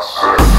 House.